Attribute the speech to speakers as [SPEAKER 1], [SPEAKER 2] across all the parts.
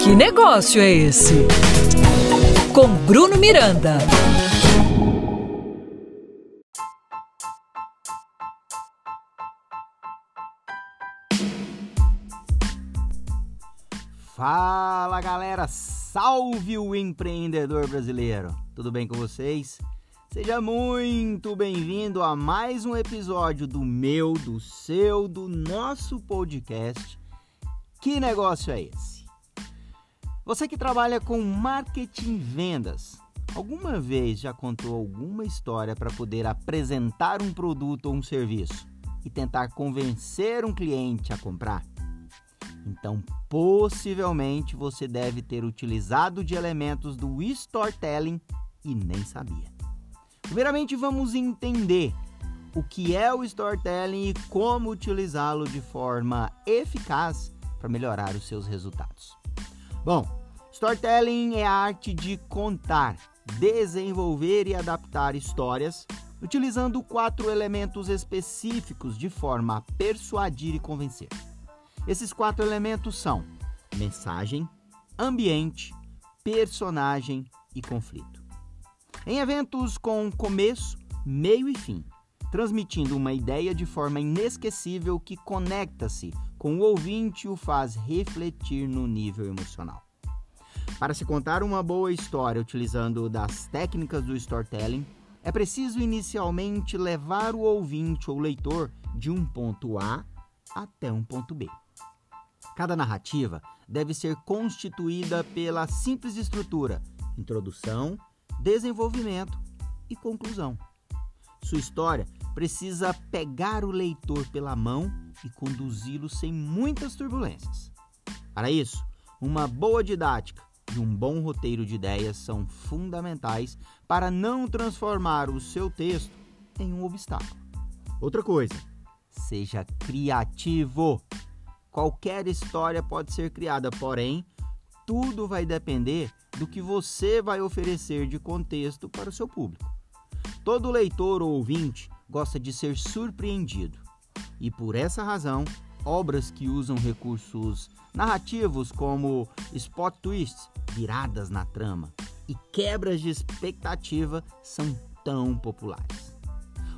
[SPEAKER 1] Que negócio é esse? Com Bruno Miranda.
[SPEAKER 2] Fala galera, salve o empreendedor brasileiro! Tudo bem com vocês? Seja muito bem-vindo a mais um episódio do meu, do seu, do nosso podcast. Que negócio é esse? Você que trabalha com marketing vendas, alguma vez já contou alguma história para poder apresentar um produto ou um serviço e tentar convencer um cliente a comprar? Então, possivelmente você deve ter utilizado de elementos do storytelling e nem sabia. Primeiramente, vamos entender o que é o storytelling e como utilizá-lo de forma eficaz para melhorar os seus resultados. Bom, storytelling é a arte de contar, desenvolver e adaptar histórias utilizando quatro elementos específicos de forma a persuadir e convencer. Esses quatro elementos são mensagem, ambiente, personagem e conflito em eventos com começo, meio e fim, transmitindo uma ideia de forma inesquecível que conecta-se com o ouvinte o faz refletir no nível emocional. Para se contar uma boa história utilizando das técnicas do storytelling, é preciso inicialmente levar o ouvinte ou leitor de um ponto A até um ponto B. Cada narrativa deve ser constituída pela simples estrutura introdução, desenvolvimento e conclusão. Sua história precisa pegar o leitor pela mão e conduzi-lo sem muitas turbulências. Para isso, uma boa didática e um bom roteiro de ideias são fundamentais para não transformar o seu texto em um obstáculo. Outra coisa, seja criativo. Qualquer história pode ser criada, porém, tudo vai depender do que você vai oferecer de contexto para o seu público. Todo leitor ou ouvinte gosta de ser surpreendido, e por essa razão, obras que usam recursos narrativos como spot twists, viradas na trama e quebras de expectativa são tão populares.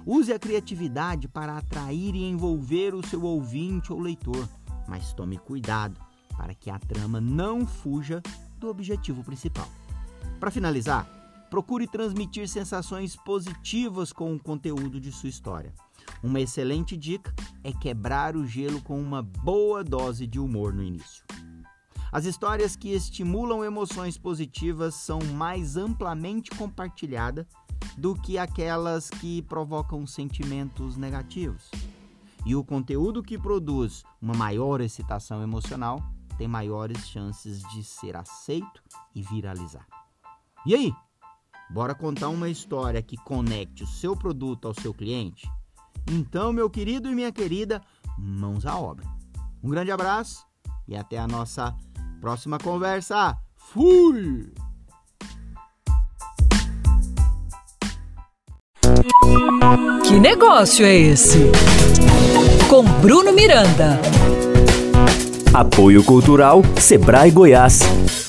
[SPEAKER 2] Use a criatividade para atrair e envolver o seu ouvinte ou leitor, mas tome cuidado para que a trama não fuja do objetivo principal. Para finalizar, procure transmitir sensações positivas com o conteúdo de sua história. Uma excelente dica é quebrar o gelo com uma boa dose de humor no início. As histórias que estimulam emoções positivas são mais amplamente compartilhadas do que aquelas que provocam sentimentos negativos. E o conteúdo que produz uma maior excitação emocional tem maiores chances de ser aceito e viralizar. E aí? Bora contar uma história que conecte o seu produto ao seu cliente? Então, meu querido e minha querida, mãos à obra. Um grande abraço e até a nossa próxima conversa. Fui!
[SPEAKER 1] Que negócio é esse? Com Bruno Miranda.
[SPEAKER 3] Apoio Cultural Sebrae Goiás.